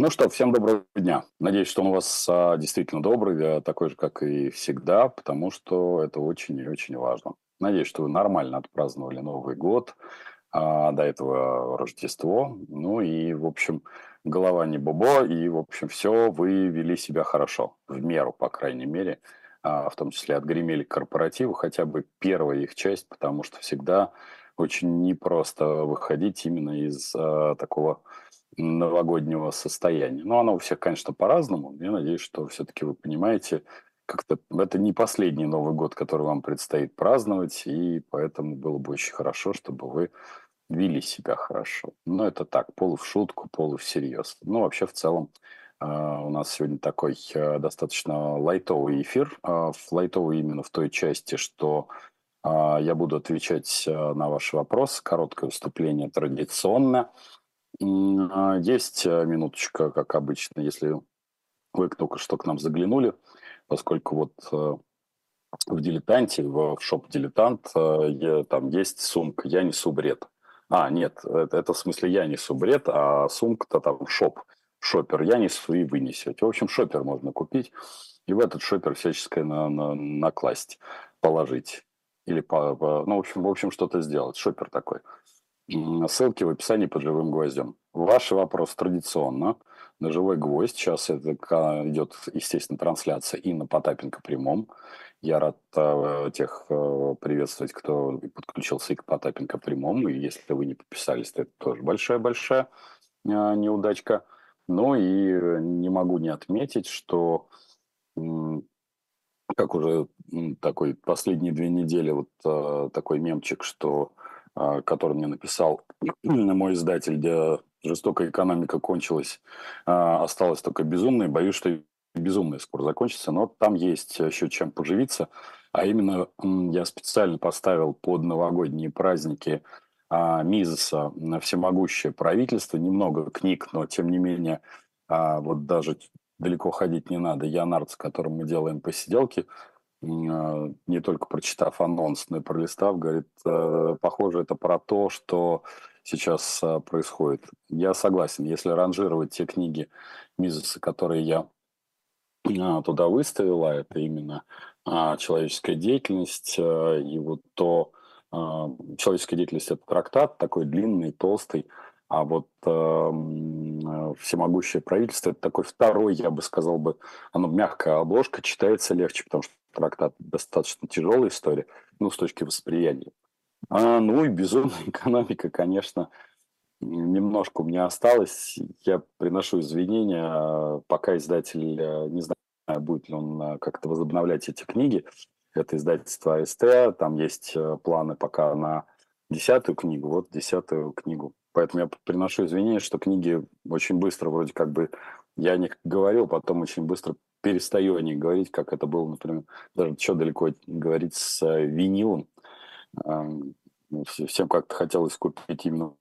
Ну что, всем доброго дня. Надеюсь, что он у вас а, действительно добрый, а, такой же, как и всегда, потому что это очень и очень важно. Надеюсь, что вы нормально отпраздновали Новый год, а, до этого Рождество. Ну и, в общем, голова не бобо, и, в общем, все, вы вели себя хорошо, в меру, по крайней мере, а, в том числе отгремели корпоративы, хотя бы первая их часть, потому что всегда очень непросто выходить именно из а, такого новогоднего состояния. Но оно у всех, конечно, по-разному. Я надеюсь, что все-таки вы понимаете, как-то это не последний Новый год, который вам предстоит праздновать, и поэтому было бы очень хорошо, чтобы вы вели себя хорошо. Но это так, полу в шутку, полу всерьез. Ну, вообще, в целом, Uh, у нас сегодня такой uh, достаточно лайтовый эфир. Uh, лайтовый именно в той части, что я буду отвечать на ваши вопросы. Короткое выступление традиционно. А, есть э, минуточка, как обычно, если вы только что к нам заглянули, поскольку вот э, в «Дилетанте», в шоп-дилетант, э, там есть сумка «Я несу бред». А, нет, это, это в смысле «Я несу бред», а сумка-то там шоп, шопер «Я несу» и вы. В общем, шопер можно купить и в этот шопер всяческое на, на, накласть, положить. Или, по, по, ну, в общем, в общем что-то сделать. Шопер такой. Ссылки в описании под живым гвоздем. Ваш вопрос традиционно на живой гвоздь. Сейчас это идет, естественно, трансляция и на Потапенко прямом. Я рад э, тех э, приветствовать, кто подключился и к Потапенко прямом. И если вы не подписались, то это тоже большая-большая э, неудачка. Ну и не могу не отметить, что как уже такой последние две недели вот такой мемчик, что а, который мне написал мой издатель, где жестокая экономика кончилась, а, осталось только безумное. Боюсь, что безумное скоро закончится, но там есть еще чем поживиться. А именно я специально поставил под новогодние праздники а, Мизеса всемогущее правительство. Немного книг, но тем не менее, вот даже далеко ходить не надо. Янард, с которым мы делаем посиделки, а, не только прочитав анонс, но и пролистав, говорит, э, похоже, это про то, что сейчас э, происходит. Я согласен, если ранжировать те книги Мизеса, которые я а, туда выставила, это именно а, человеческая деятельность, э, и вот то, человеческая деятельность – это трактат такой длинный, толстый, а вот э, всемогущее правительство – это такой второй, я бы сказал бы, оно мягкая обложка, читается легче, потому что трактат достаточно тяжелая история, ну, с точки восприятия. А, ну и безумная экономика, конечно, немножко у меня осталось. Я приношу извинения, пока издатель, э, не знаю, будет ли он э, как-то возобновлять эти книги. Это издательство АСТ, там есть э, планы пока на десятую книгу, вот десятую книгу. Поэтому я приношу извинения, что книги очень быстро вроде как бы я о них говорил, потом очень быстро перестаю о них говорить, как это было, например, даже еще далеко говорить с э, винилом. Ну, всем как-то хотелось купить именно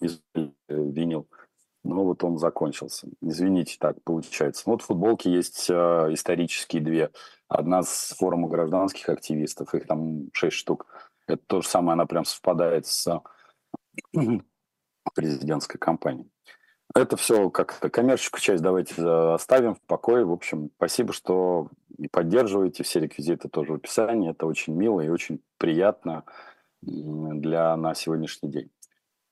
э, винил. Но вот он закончился. Извините, так получается. Ну, вот в футболке есть э, исторические две. Одна с форума гражданских активистов, их там шесть штук. Это то же самое, она прям совпадает с президентской кампанией. Это все как-то коммерческую часть давайте оставим в покое. В общем, спасибо, что поддерживаете. Все реквизиты тоже в описании. Это очень мило и очень приятно для на сегодняшний день.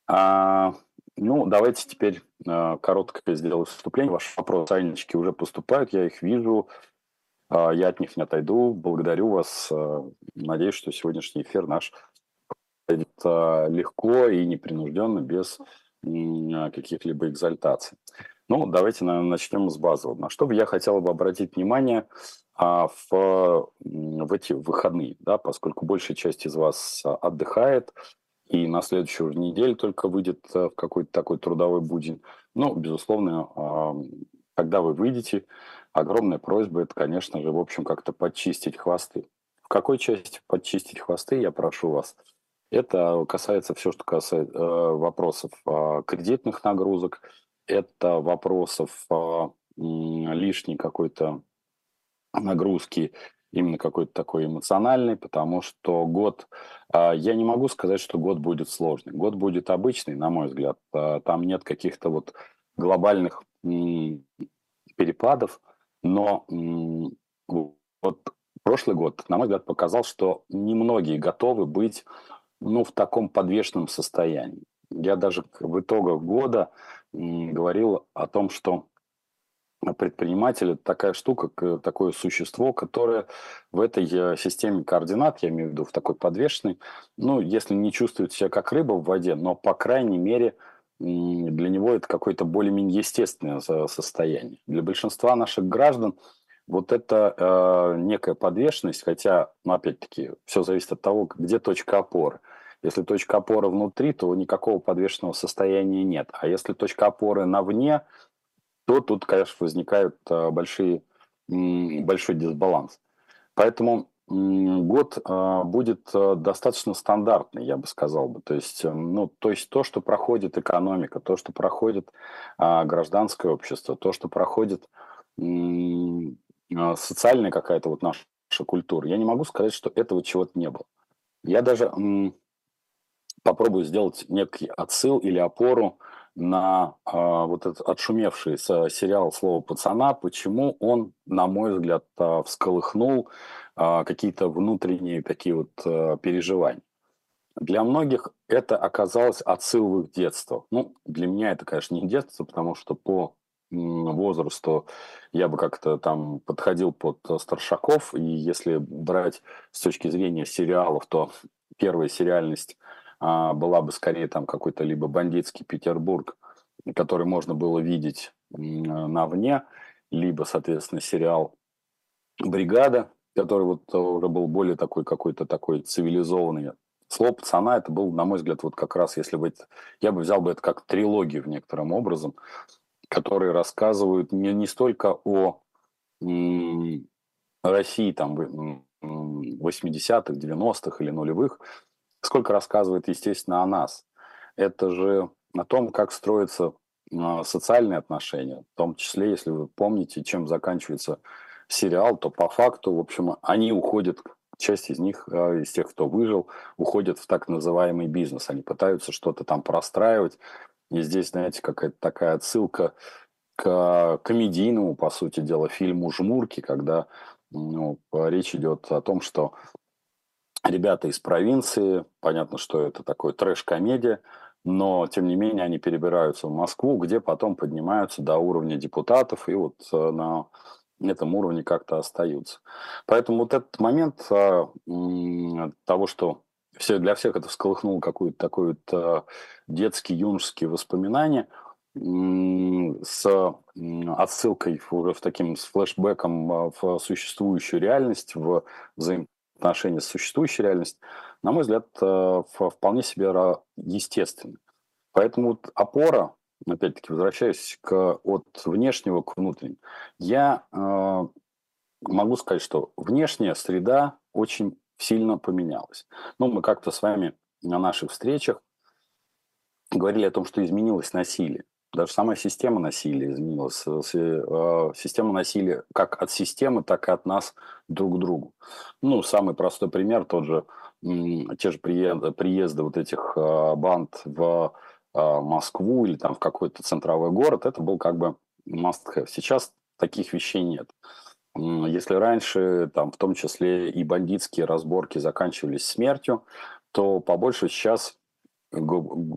А, ну, давайте теперь а, короткое сделаю вступление. Ваши вопросы, Анечки, уже поступают, я их вижу. А, я от них не отойду. Благодарю вас. А, надеюсь, что сегодняшний эфир наш легко и непринужденно, без каких-либо экзальтаций. Ну, давайте наверное, начнем с базового. На что бы я хотел бы обратить внимание а, в, в эти выходные, да, поскольку большая часть из вас отдыхает, и на следующую неделю только выйдет э, в какой-то такой трудовой будень. Ну, безусловно, а, когда вы выйдете, огромная просьба – это, конечно же, в общем, как-то подчистить хвосты. В какой части подчистить хвосты, я прошу вас – это касается все, что касается э, вопросов э, кредитных нагрузок, это вопросов э, лишней какой-то нагрузки, именно какой-то такой эмоциональный, потому что год, э, я не могу сказать, что год будет сложный. Год будет обычный, на мой взгляд. Там нет каких-то вот глобальных перепадов, но вот прошлый год, на мой взгляд, показал, что немногие готовы быть ну, в таком подвешенном состоянии. Я даже в итогах года говорил о том, что предприниматель – это такая штука, такое существо, которое в этой э, системе координат, я имею в виду в такой подвешенной, ну, если не чувствует себя как рыба в воде, но, по крайней мере, для него это какое-то более-менее естественное состояние. Для большинства наших граждан вот это э, некая подвешенность, хотя, ну, опять-таки, все зависит от того, где точка опоры. Если точка опоры внутри, то никакого подвешенного состояния нет. А если точка опоры на вне, то тут, конечно, возникают э, большие, большой дисбаланс. Поэтому год э, будет э, достаточно стандартный, я бы сказал бы. То есть, ну, то есть то, что проходит экономика, то, что проходит а, гражданское общество, то, что проходит а, социальная какая-то вот наша культура. Я не могу сказать, что этого чего-то не было. Я даже попробую сделать некий отсыл или опору на э, вот этот отшумевший сериал «Слово пацана», почему он, на мой взгляд, э, всколыхнул э, какие-то внутренние такие вот э, переживания. Для многих это оказалось отсыл в их детство. Ну, для меня это, конечно, не детство, потому что по возрасту я бы как-то там подходил под старшаков, и если брать с точки зрения сериалов, то первая сериальность а, была бы скорее там какой-то либо бандитский Петербург, который можно было видеть на вне, либо, соответственно, сериал «Бригада», который вот уже был более такой какой-то такой цивилизованный. Слово пацана это был, на мой взгляд, вот как раз, если бы я бы взял бы это как трилогию в некотором образом, которые рассказывают не, не столько о России там 80-х, 90-х или нулевых, сколько рассказывает, естественно, о нас. Это же о том, как строятся социальные отношения, в том числе, если вы помните, чем заканчивается сериал, то по факту, в общем, они уходят, часть из них, а, из тех, кто выжил, уходят в так называемый бизнес. Они пытаются что-то там простраивать. И здесь, знаете, какая-то такая отсылка к комедийному, по сути дела, фильму «Жмурки», когда ну, речь идет о том, что ребята из провинции, понятно, что это такой трэш-комедия, но, тем не менее, они перебираются в Москву, где потом поднимаются до уровня депутатов и вот э, на этом уровне как-то остаются. Поэтому вот этот момент а, того, что все, для всех это всколыхнуло какой-то такой вот а, детский, юношеские воспоминания с отсылкой уже в таким с флешбеком в существующую реальность, в взаим отношения с существующей реальностью, на мой взгляд, э, вполне себе естественны. Поэтому вот опора, опять-таки, возвращаясь к, от внешнего к внутреннему, я э, могу сказать, что внешняя среда очень сильно поменялась. Ну, мы как-то с вами на наших встречах говорили о том, что изменилось насилие. Даже сама система насилия изменилась. Э, система насилия как от системы, так и от нас друг к другу. Ну, самый простой пример, тот же, те же приезды, приезды вот этих э, банд в э, Москву или там в какой-то центровой город, это был как бы must have. Сейчас таких вещей нет. Если раньше, там, в том числе и бандитские разборки заканчивались смертью, то побольше сейчас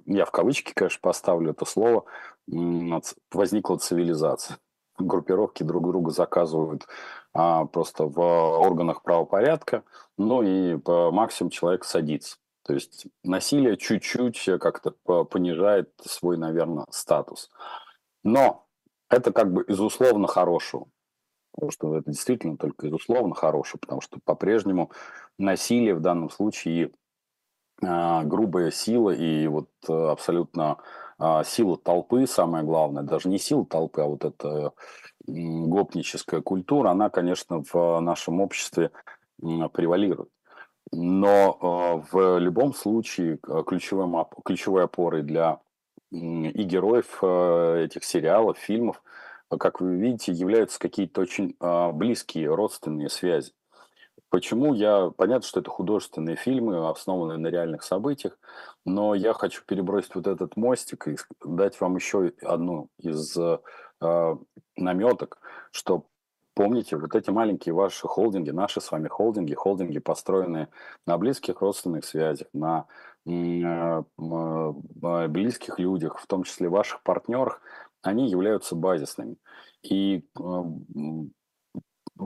я в кавычки, конечно, поставлю это слово, возникла цивилизация. Группировки друг друга заказывают а, просто в органах правопорядка, ну и по максимум человек садится. То есть насилие чуть-чуть как-то понижает свой, наверное, статус. Но это как бы из условно хорошего. Потому что это действительно только из условно хорошего, потому что по-прежнему насилие в данном случае а, грубая сила и вот э, абсолютно а, сила толпы, самое главное, даже не сила толпы, а вот эта гопническая культура, она, конечно, в нашем обществе превалирует. Но а, в любом случае ключевой, ключевой опорой для и героев э, этих сериалов, фильмов, как вы видите, являются какие-то очень близкие родственные связи. Почему я... Понятно, что это художественные фильмы, основанные на реальных событиях, но я хочу перебросить вот этот мостик и дать вам еще одну из э, наметок, что помните, вот эти маленькие ваши холдинги, наши с вами холдинги, холдинги, построенные на близких родственных связях, на э, э, близких людях, в том числе ваших партнерах, они являются базисными. И э,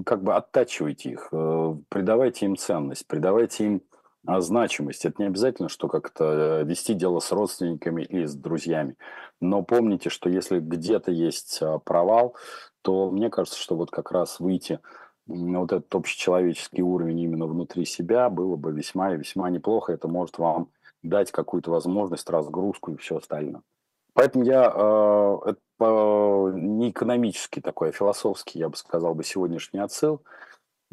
как бы оттачивайте их, э, придавайте им ценность, придавайте им а, значимость. Это не обязательно, что как-то вести дело с родственниками или с друзьями. Но помните, что если где-то есть а, провал, то мне кажется, что вот как раз выйти на вот этот общечеловеческий уровень именно внутри себя было бы весьма и весьма неплохо. Это может вам дать какую-то возможность, разгрузку и все остальное. Поэтому я э, это не экономический такой, а философский, я бы сказал, бы сегодняшний отсыл.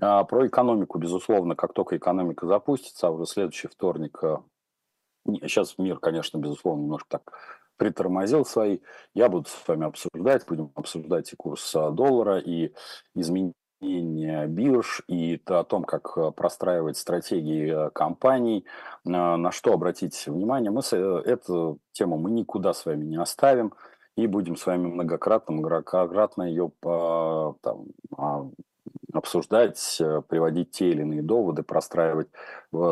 А про экономику, безусловно, как только экономика запустится, а уже следующий вторник, э, сейчас мир, конечно, безусловно, немножко так притормозил свои, я буду с вами обсуждать, будем обсуждать и курс э, доллара, и изменения бирж и о том, как э, простраивать стратегии э, компаний, на что обратить внимание. Мы э, эту тему мы никуда с вами не оставим и будем с вами многократно, многократно ее там, а, обсуждать, приводить те или иные доводы, простраивать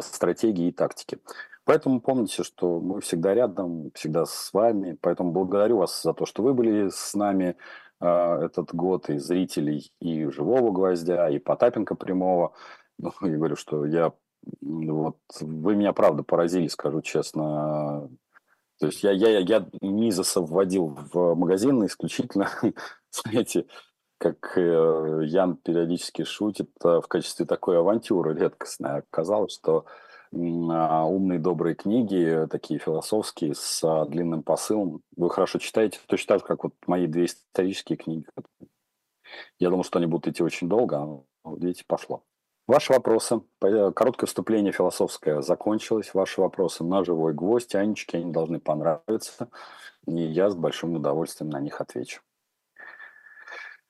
стратегии и тактики. Поэтому помните, что мы всегда рядом, всегда с вами. Поэтому благодарю вас за то, что вы были с нами а, этот год, и зрителей, и «Живого гвоздя», и Потапенко прямого. Ну, я говорю, что я... Вот, вы меня, правда, поразили, скажу честно. То есть я, я, я Мизоса вводил в магазин исключительно, знаете, как э, Ян периодически шутит, э, в качестве такой авантюры редкостной. Оказалось, что а, умные, добрые книги, такие философские, с а, длинным посылом. Вы хорошо читаете, точно так же, как вот мои две исторические книги. Я думал, что они будут идти очень долго, а вот видите, пошло. Ваши вопросы. Короткое вступление философское закончилось. Ваши вопросы на живой гвоздь, Анечки, они должны понравиться. И я с большим удовольствием на них отвечу.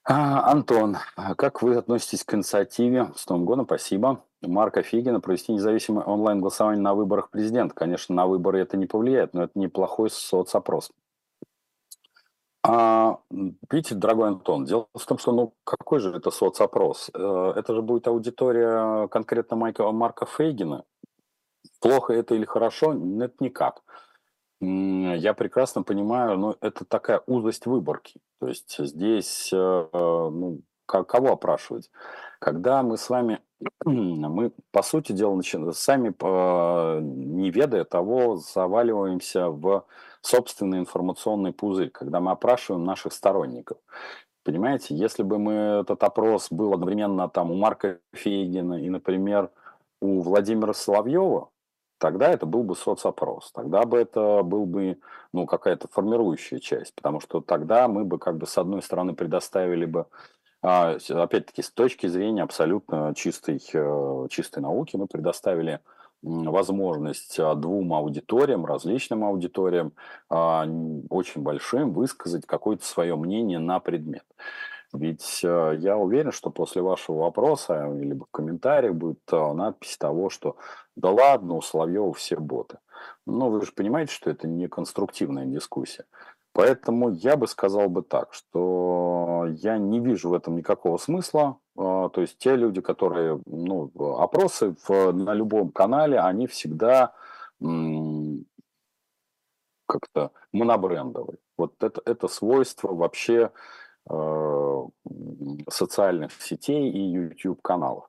А, Антон, как вы относитесь к инициативе с Новым годом? Спасибо. Марка Фигина провести независимое онлайн-голосование на выборах президента. Конечно, на выборы это не повлияет, но это неплохой соцопрос. А, видите, дорогой Антон, дело в том, что ну какой же это соцопрос? Э, это же будет аудитория конкретно Майка, Марка Фейгина. Плохо это или хорошо? Нет, никак. Я прекрасно понимаю, но это такая узость выборки. То есть здесь, э, э, ну, кого опрашивать? Когда мы с вами, мы, по сути дела, сами, не ведая того, заваливаемся в собственный информационный пузырь, когда мы опрашиваем наших сторонников. Понимаете, если бы мы этот опрос был одновременно там у Марка Фейгина и, например, у Владимира Соловьева, тогда это был бы соцопрос, тогда бы это был бы ну, какая-то формирующая часть, потому что тогда мы бы как бы с одной стороны предоставили бы а, опять-таки, с точки зрения абсолютно чистой, э, чистой науки, мы предоставили возможность а, двум аудиториям, различным аудиториям, а, очень большим, высказать какое-то свое мнение на предмет. Ведь э, я уверен, что после вашего вопроса или комментария будет надпись того, что да ладно, у Соловьева все боты. Но вы же понимаете, что это не конструктивная дискуссия. Поэтому я бы сказал бы так, что я не вижу в этом никакого смысла. А, то есть те люди, которые, ну, опросы в, на любом канале, они всегда как-то монобрендовые. Вот это, это свойство вообще э, социальных сетей и YouTube каналов.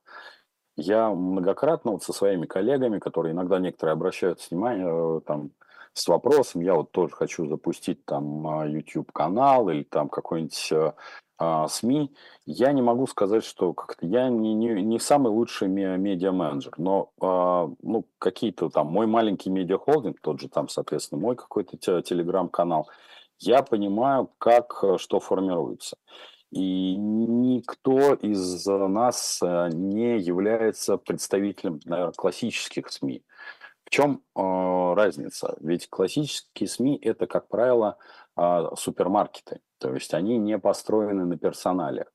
Я многократно вот со своими коллегами, которые иногда некоторые обращают внимание, э, там, с вопросом, я вот тоже хочу запустить там а, YouTube-канал или там какой-нибудь э, а, СМИ, я не могу сказать, что как-то я не, не, не самый лучший медиа-менеджер, но а, ну, какие-то там, мой маленький медиа-холдинг, тот же там, соответственно, мой какой-то телеграм-канал, я понимаю, как э, что формируется. И никто из нас э, не является представителем, наверное, классических СМИ. В чем э, разница? Ведь классические СМИ это, как правило, э, супермаркеты. То есть они не построены на персонале.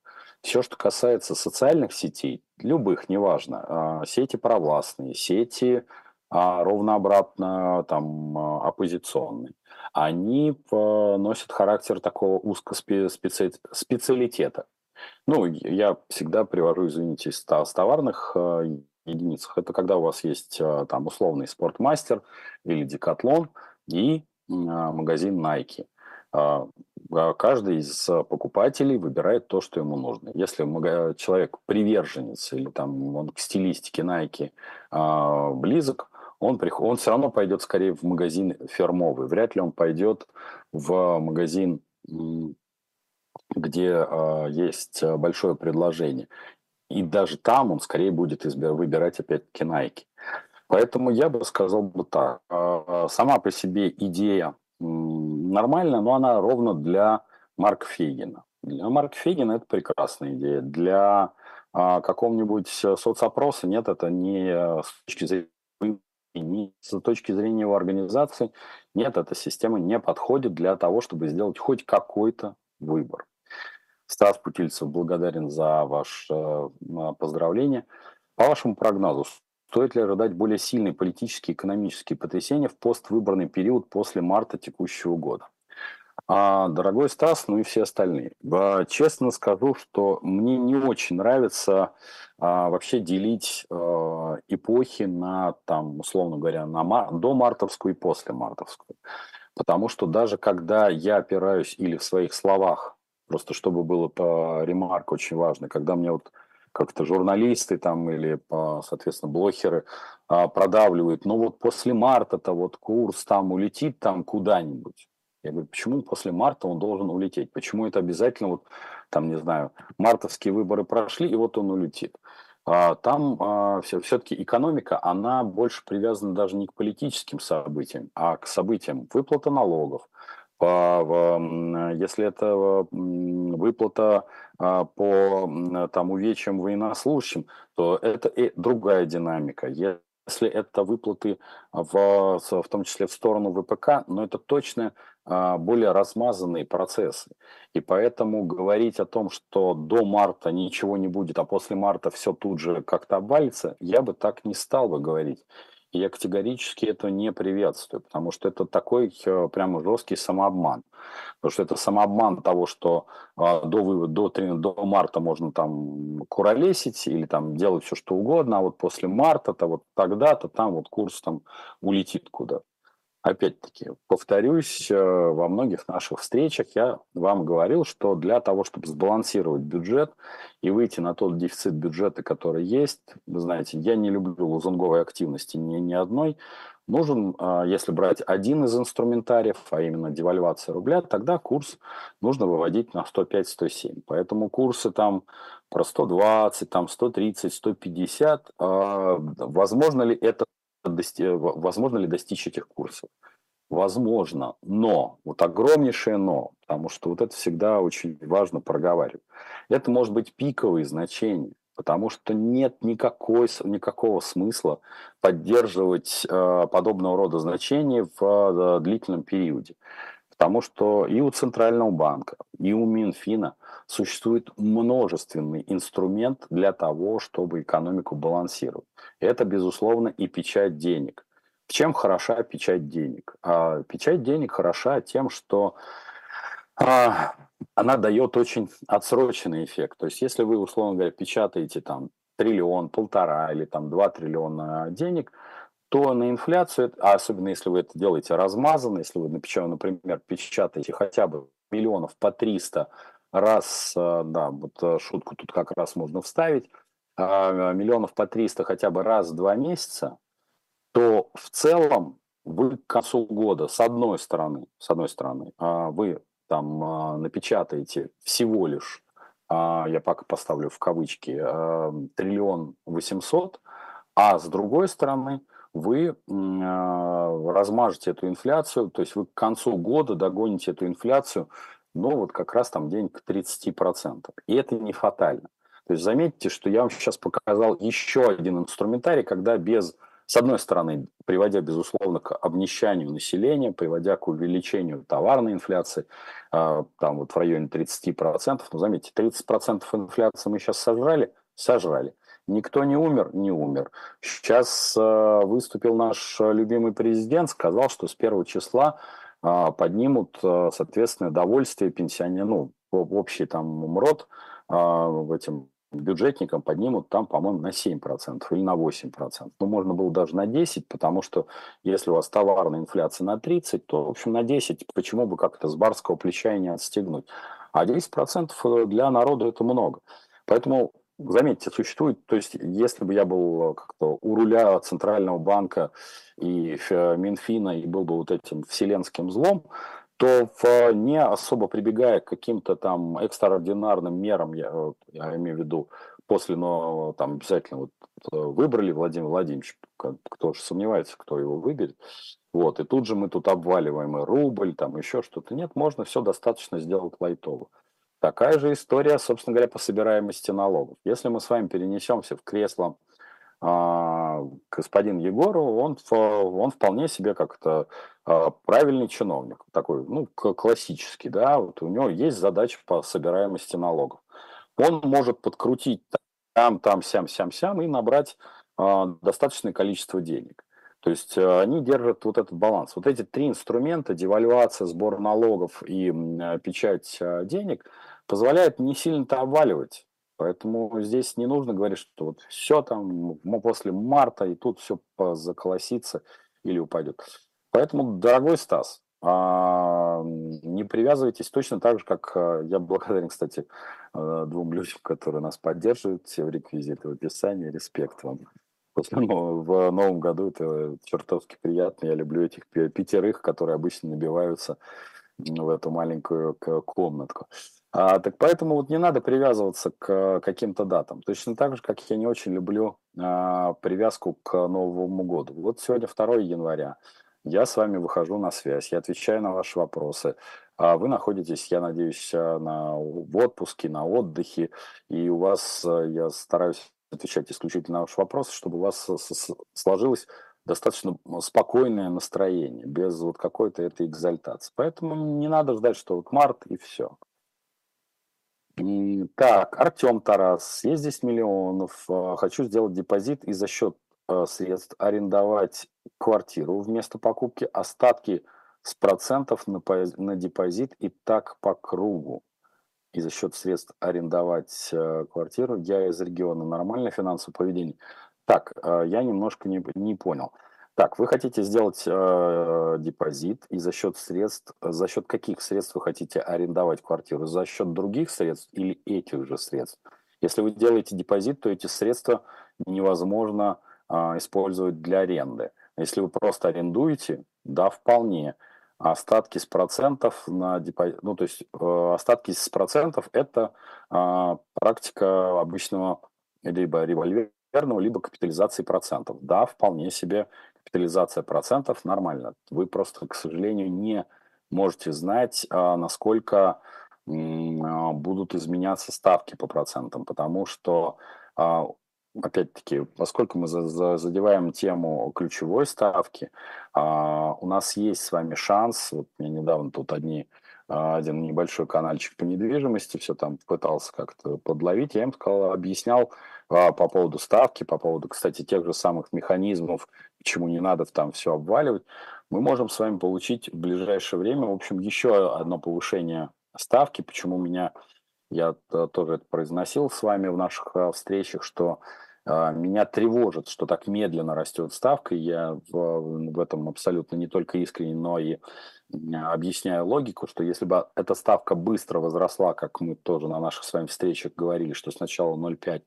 Все, что касается социальных сетей, любых, неважно, а, сети провластные, сети а, ровно обратно там а, оппозиционные, они носят характер такого узкоспециалитета. Ну, я всегда привожу, извините, с товарных единицах. Это когда у вас есть там условный спортмастер или декатлон и магазин Nike. А, каждый из покупателей выбирает то, что ему нужно. Если человек приверженец или там он к стилистике Nike а, близок, он, приход, он все равно пойдет скорее в магазин фермовый. Вряд ли он пойдет в магазин, где а, есть большое предложение. И даже там он скорее будет выбирать опять-таки Nike. Поэтому я бы сказал бы так. Сама по себе идея нормальная, но она ровно для Марка Фейгина. Для Марка Фейгина это прекрасная идея. Для а, какого-нибудь соцопроса нет, это не с точки зрения не с точки зрения его организации, нет, эта система не подходит для того, чтобы сделать хоть какой-то выбор. Стас Путильцев, благодарен за ваше э, поздравление. По вашему прогнозу, Стоит ли ожидать более сильные политические и экономические потрясения в поствыборный период после марта текущего года? А, дорогой Стас, ну и все остальные. Честно скажу, что мне не очень нравится а, вообще делить а, эпохи на, там, условно говоря, на мар- до мартовскую и после мартовскую. Потому что даже когда я опираюсь или в своих словах, просто чтобы было по ремарк очень важно, когда мне вот как-то журналисты там или, соответственно, блогеры а, продавливают, ну вот после марта-то вот курс там улетит там куда-нибудь. Я говорю, почему после марта он должен улететь? Почему это обязательно, вот там, не знаю, мартовские выборы прошли, и вот он улетит? А, там а, все, все-таки экономика, она больше привязана даже не к политическим событиям, а к событиям выплаты налогов, если это выплата а, по там, увечьям военнослужащим, то это и другая динамика. Если это выплаты в, в том числе в сторону ВПК, но это точно а, более размазанные процессы. И поэтому говорить о том, что до марта ничего не будет, а после марта все тут же как-то обвалится, я бы так не стал бы говорить я категорически это не приветствую, потому что это такой э, прямо жесткий самообман. Потому что это самообман того, что а, до, до, до марта можно там куролесить или там делать все, что угодно, а вот после марта-то вот тогда-то там вот курс там улетит куда-то. Опять-таки, повторюсь, э, во многих наших встречах я вам говорил, что для того, чтобы сбалансировать бюджет и выйти на тот дефицит бюджета, который есть, вы знаете, я не люблю лозунговой активности ни, ни одной, нужен, э, если брать один из инструментариев, а именно девальвация рубля, тогда курс нужно выводить на 105-107. Поэтому курсы там про 120, там 130, 150, возможно ли это дости... возможно ли достичь этих курсов? Возможно, но, вот огромнейшее но, потому что вот это всегда очень важно проговаривать. Это может быть пиковые значения, потому что нет никакой, никакого смысла поддерживать э, подобного рода значения в э, длительном периоде. Потому что и у Центрального банка, и у Минфина существует множественный инструмент для того, чтобы экономику балансировать. Это, безусловно, и печать денег. Чем хороша печать денег? А, печать денег хороша тем, что а, она дает очень отсроченный эффект. То есть, если вы, условно говоря, печатаете там триллион, полтора или там два триллиона денег, то на инфляцию, а особенно если вы это делаете размазанно, если вы, например, печатаете хотя бы миллионов по 300 раз, э, да, вот э, шутку тут как раз можно вставить, а, миллионов по 300 хотя бы раз в два месяца, то в целом вы к концу года, с одной стороны, с одной стороны, а, вы там а, напечатаете всего лишь, я пока поставлю в кавычки, триллион восемьсот, а с другой стороны, вы размажете эту инфляцию, то есть вы к концу года догоните эту инфляцию но вот как раз там день к 30%. И это не фатально. То есть заметьте, что я вам сейчас показал еще один инструментарий, когда без с одной стороны, приводя, безусловно, к обнищанию населения, приводя к увеличению товарной инфляции, там вот в районе 30%, но заметьте, 30% инфляции мы сейчас сожрали, сожрали. Никто не умер, не умер. Сейчас выступил наш любимый президент, сказал, что с первого числа поднимут, соответственно, довольствие пенсионеров, ну, общий там МРОД, этим бюджетникам поднимут там, по-моему, на 7% или на 8%. Ну, можно было даже на 10%, потому что если у вас товарная инфляция на 30%, то, в общем, на 10% почему бы как-то с барского плеча и не отстегнуть. А 10% э, для народа это много. Поэтому, заметьте, существует, то есть если бы я был как-то у руля Центрального банка и Минфина и был бы вот этим вселенским злом, то в, не особо прибегая к каким-то там экстраординарным мерам, я, я имею в виду, после, но там обязательно вот э, выбрали Владимир Владимирович, кто же сомневается, кто его выберет, вот, и тут же мы тут обваливаем и рубль, там еще что-то. Нет, можно все достаточно сделать лайтово. Такая же история, собственно говоря, по собираемости налогов. Если мы с вами перенесемся в кресло а, господин Егору, он, он вполне себе как-то а, правильный чиновник, такой, ну, классический, да, вот у него есть задача по собираемости налогов. Он может подкрутить там, там, сям, сям, сям и набрать э, достаточное количество денег. То есть они держат вот этот баланс. Вот эти три инструмента, девальвация, сбор налогов и печать денег, позволяют не сильно-то обваливать Поэтому здесь не нужно говорить, что вот все там после марта и тут все заколосится или упадет. Поэтому, дорогой Стас, а, не привязывайтесь точно так же, как а, я благодарен, кстати, а, двум людям, которые нас поддерживают, все реквизиты в описании, респект вам. В новом году это чертовски приятно, я люблю этих пятерых, которые обычно набиваются в эту маленькую комнатку. А, так поэтому вот не надо привязываться к каким-то датам. Точно так же, как я не очень люблю а, привязку к Новому году. Вот сегодня 2 января. Я с вами выхожу на связь, я отвечаю на ваши вопросы. А вы находитесь, я надеюсь, а, на, в отпуске, на отдыхе, и у вас, а, я стараюсь отвечать исключительно на ваши вопросы, чтобы у вас сложилось достаточно спокойное настроение, без вот какой-то этой экзальтации. Поэтому не надо ждать, что вот март и все. Так, Артем Тарас, есть 10 миллионов, а, хочу сделать депозит и за счет а, средств арендовать квартиру вместо покупки, остатки с процентов на, на депозит и так по кругу. И за счет средств арендовать а, квартиру. Я из региона. Нормальное финансовое поведение. Так, я немножко не, не понял. Так, вы хотите сделать э, депозит и за счет средств, за счет каких средств вы хотите арендовать квартиру? За счет других средств или этих же средств? Если вы делаете депозит, то эти средства невозможно э, использовать для аренды. Если вы просто арендуете, да, вполне. Остатки с процентов на депозит, ну то есть э, остатки с процентов это э, практика обычного либо револьверного, либо капитализации процентов. Да, вполне себе капитализация процентов нормально. Вы просто, к сожалению, не можете знать, а, насколько а, будут изменяться ставки по процентам, потому что, а, опять-таки, поскольку мы задеваем тему ключевой ставки, у нас есть с вами шанс, вот мне недавно тут одни один небольшой каналчик по недвижимости, все там пытался как-то подловить. Я им сказал, объяснял по поводу ставки, по поводу, кстати, тех же самых механизмов почему не надо там все обваливать, мы можем с вами получить в ближайшее время, в общем, еще одно повышение ставки, почему меня, я тоже это произносил с вами в наших э, встречах, что э, меня тревожит, что так медленно растет ставка. Я в, в этом абсолютно не только искренне, но и объясняю логику, что если бы эта ставка быстро возросла, как мы тоже на наших с вами встречах говорили, что сначала 0,5,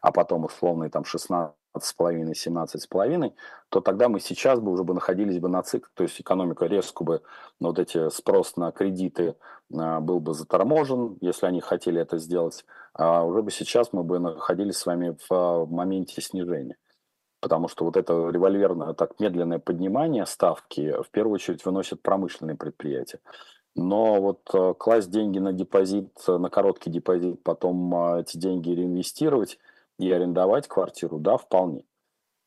а потом условные там 16 с половиной, 17 с половиной, то тогда мы сейчас бы уже бы находились бы на цикл, то есть экономика резко бы, ну, вот эти спрос на кредиты а, был бы заторможен, если они хотели это сделать, а уже бы сейчас мы бы находились с вами в, а, в моменте снижения. Потому что вот это револьверное, так медленное поднимание ставки в первую очередь выносит промышленные предприятия. Но вот а, класть деньги на депозит, на короткий депозит, потом эти деньги реинвестировать – и арендовать квартиру, да, вполне.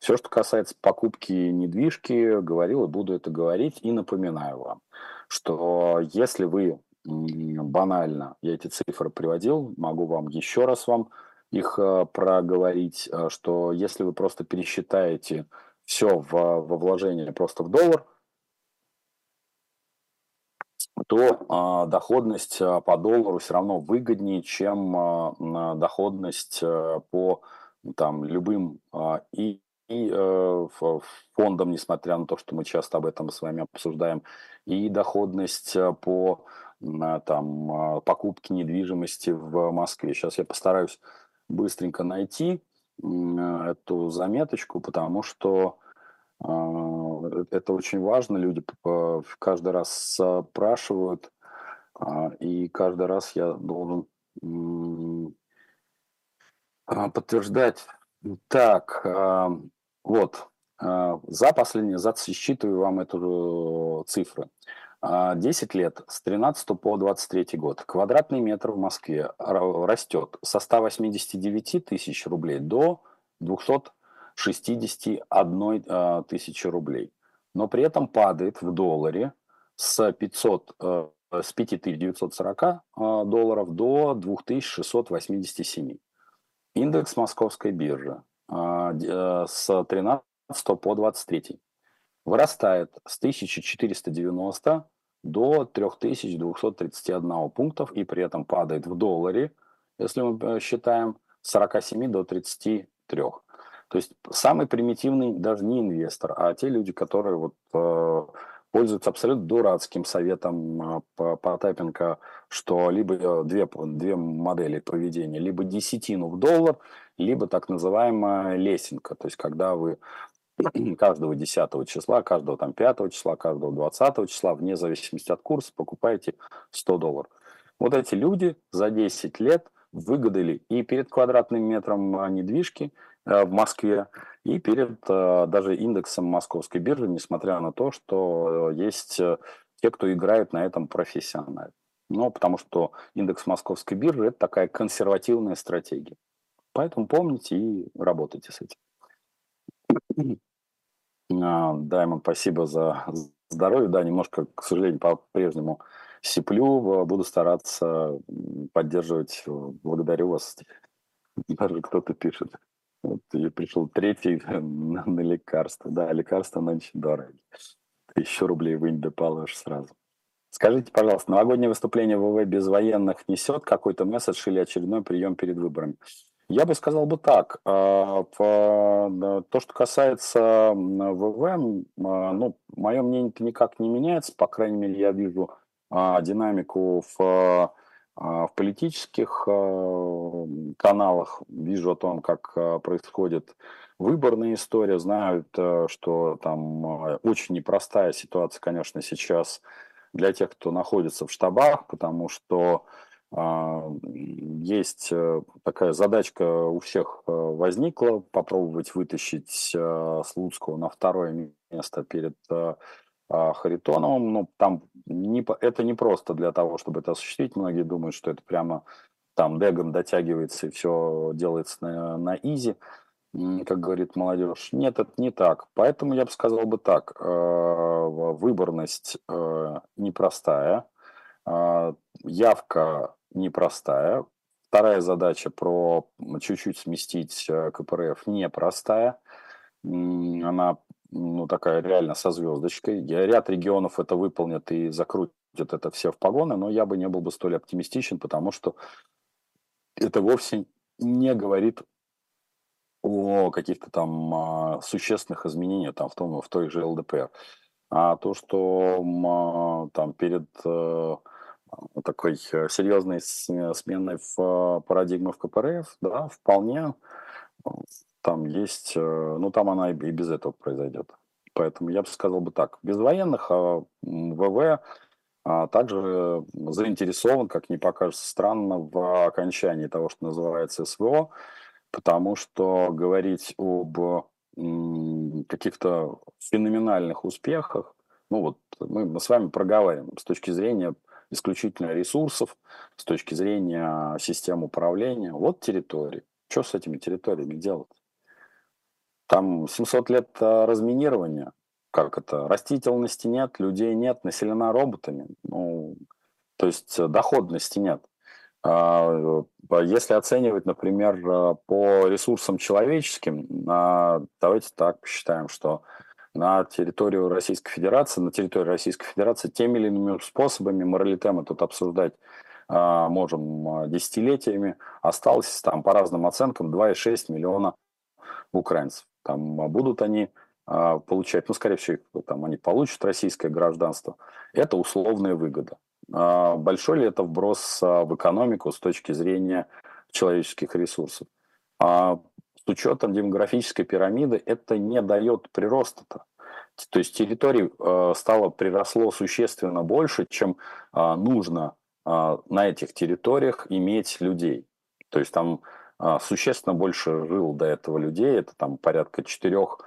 Все, что касается покупки недвижки, говорил и буду это говорить. И напоминаю вам, что если вы банально, я эти цифры приводил, могу вам еще раз вам их э, проговорить, э, что если вы просто пересчитаете все в, во вложение просто в доллар, то а, доходность а, по доллару все равно выгоднее, чем а, доходность а, по там, любым а, и, и а, фондам, несмотря на то, что мы часто об этом с вами обсуждаем, и доходность а, по а, там, а, покупке недвижимости в Москве. Сейчас я постараюсь быстренько найти эту заметочку, потому что а, это очень важно. Люди каждый раз спрашивают, а, и каждый раз я должен а, подтверждать. Так, вот, за последние, за считываю вам эту цифру. 10 лет, с 13 по 23 год, квадратный метр в Москве растет со 189 тысяч рублей до 261 э, тысячи рублей. Но при этом падает в долларе с, 500, э, с 5940 э, долларов до 2687. Индекс московской биржи с 13 по 23 вырастает с 1490 до 3231 пунктов и при этом падает в долларе, если мы э, считаем, с 47 до 33. То есть самый примитивный даже не инвестор, а те люди, которые вот, э, пользуются абсолютно дурацким советом э, Потапенко, что либо э, две, две модели поведения, либо десятину в доллар, либо так называемая лесенка, то есть когда вы каждого 10 числа, каждого там 5 числа, каждого 20 числа, вне зависимости от курса, покупаете 100 долларов. Вот эти люди за 10 лет выгадали и перед квадратным метром а, недвижки э, в Москве, и перед э, даже индексом московской биржи, несмотря на то, что есть те, кто играет на этом профессионально. Ну, потому что индекс московской биржи – это такая консервативная стратегия. Поэтому помните и работайте с этим. А, да, ему спасибо за здоровье. Да, немножко, к сожалению, по-прежнему сиплю. Буду стараться поддерживать. Благодарю вас. Даже кто-то пишет. Вот я пришел третий на, на лекарства. Да, лекарства нынче дороги. Тысячу рублей вынь да положь сразу. Скажите, пожалуйста, новогоднее выступление ВВ без военных несет какой-то месседж или очередной прием перед выборами? Я бы сказал бы так. А, то, что касается ВВ, а, ну, мое мнение никак не меняется. По крайней мере, я вижу а, динамику в, в политических каналах, вижу о том, как происходит выборная история, знают, что там очень непростая ситуация, конечно, сейчас для тех, кто находится в штабах, потому что есть э, такая задачка у всех э, возникла, попробовать вытащить э, Слуцкого на второе место перед а, Харитоновым. Ну, там не, это не просто для того, чтобы это осуществить. Многие думают, что это прямо там Деган дотягивается и все делается на, на изи, как говорит молодежь. Нет, это не так. Поэтому я бы сказал бы так. Выборность непростая. А, явка непростая. Вторая задача про чуть-чуть сместить э, КПРФ непростая. Она ну, такая реально со звездочкой. Ряд регионов это выполнят и закрутят это все в погоны, но я бы не был бы столь оптимистичен, потому что это вовсе не говорит о каких-то там а, существенных изменениях там, в, том, в той же ЛДПР. А то, что а, там перед а, такой э, серьезной смены в э, парадигме в КПРФ, да, вполне там есть, э, ну там она и без этого произойдет. Поэтому я бы сказал бы так, без военных а ВВ а также заинтересован, как не покажется странно, в окончании того, что называется СВО, потому что говорить об каких-то феноменальных успехах, ну вот мы, мы с вами проговариваем с точки зрения исключительно ресурсов, с точки зрения систем управления. Вот территории. Что с этими территориями делать? Там 700 лет э, разминирования, как это, растительности нет, людей нет, населена роботами. Ну, то есть э, доходности нет. А, э, если оценивать, например, э, по ресурсам человеческим, давайте так посчитаем, что на территорию Российской Федерации, на территории Российской Федерации теми или иными способами, моралите мы тут обсуждать а, можем десятилетиями, осталось там по разным оценкам 2,6 миллиона украинцев. Там будут они а, получать, ну, скорее всего, там они получат российское гражданство. Это условная выгода. А, большой ли это вброс а, в экономику с точки зрения человеческих ресурсов? А, с учетом демографической пирамиды это не дает прироста-то. То есть территорий стало приросло существенно больше, чем нужно на этих территориях иметь людей. То есть там существенно больше жил до этого людей, это там порядка 4-5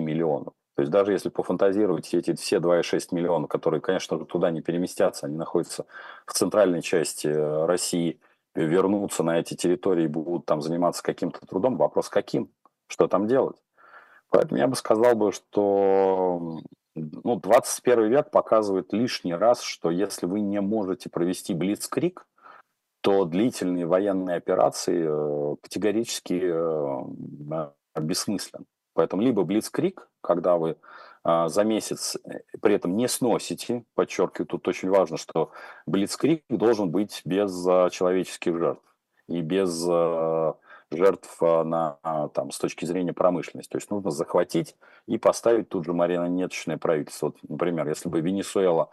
миллионов. То есть даже если пофантазировать, эти все 2,6 миллиона, которые, конечно же, туда не переместятся, они находятся в центральной части э, России, вернутся на эти территории и будут там заниматься каким-то трудом, вопрос каким? Что там делать? Поэтому я бы сказал бы, что ну, 21 век показывает лишний раз, что если вы не можете провести блицкрик, то длительные военные операции э, категорически э, бессмысленны. Поэтому либо блицкрик, когда вы за месяц э, при этом не сносите, подчеркиваю, тут очень важно, что блицкрик должен быть без а, человеческих жертв и без а, жертв а, на, а, там, с точки зрения промышленности. То есть нужно захватить и поставить тут же марионеточное правительство. Вот, например, если бы Венесуэла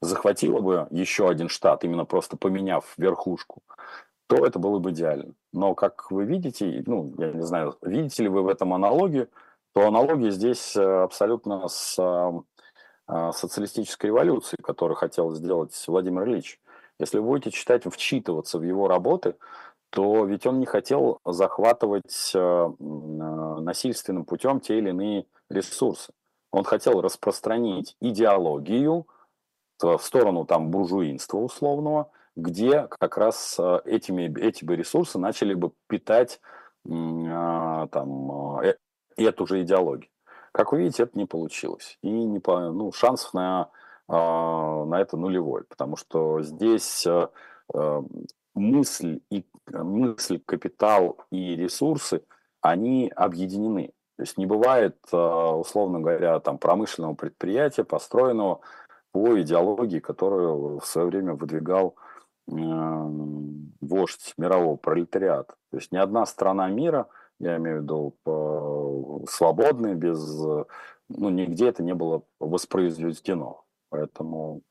захватила бы еще один штат, именно просто поменяв верхушку, то это было бы идеально. Но, как вы видите, ну, я не знаю, видите ли вы в этом аналогию, то аналогия здесь э, абсолютно с э, социалистической революцией, которую хотел сделать Владимир Ильич. Если вы будете читать, вчитываться в его работы, то ведь он не хотел захватывать э, насильственным путем те или иные ресурсы. Он хотел распространить идеологию в сторону там буржуинства условного, где как раз э, этими, эти бы ресурсы начали бы питать а, там, э, эту же идеологию. Как вы видите, это не получилось. И не по, ну, шансов на, а, на это нулевой, потому что здесь э, мысль, и, мысль, капитал и ресурсы, они объединены. То есть не бывает, условно говоря, там промышленного предприятия, построенного по идеологии, которую в свое время выдвигал вождь мирового пролетариата. То есть ни одна страна мира, я имею в виду свободная, без, ну, нигде это не было воспроизведено. Поэтому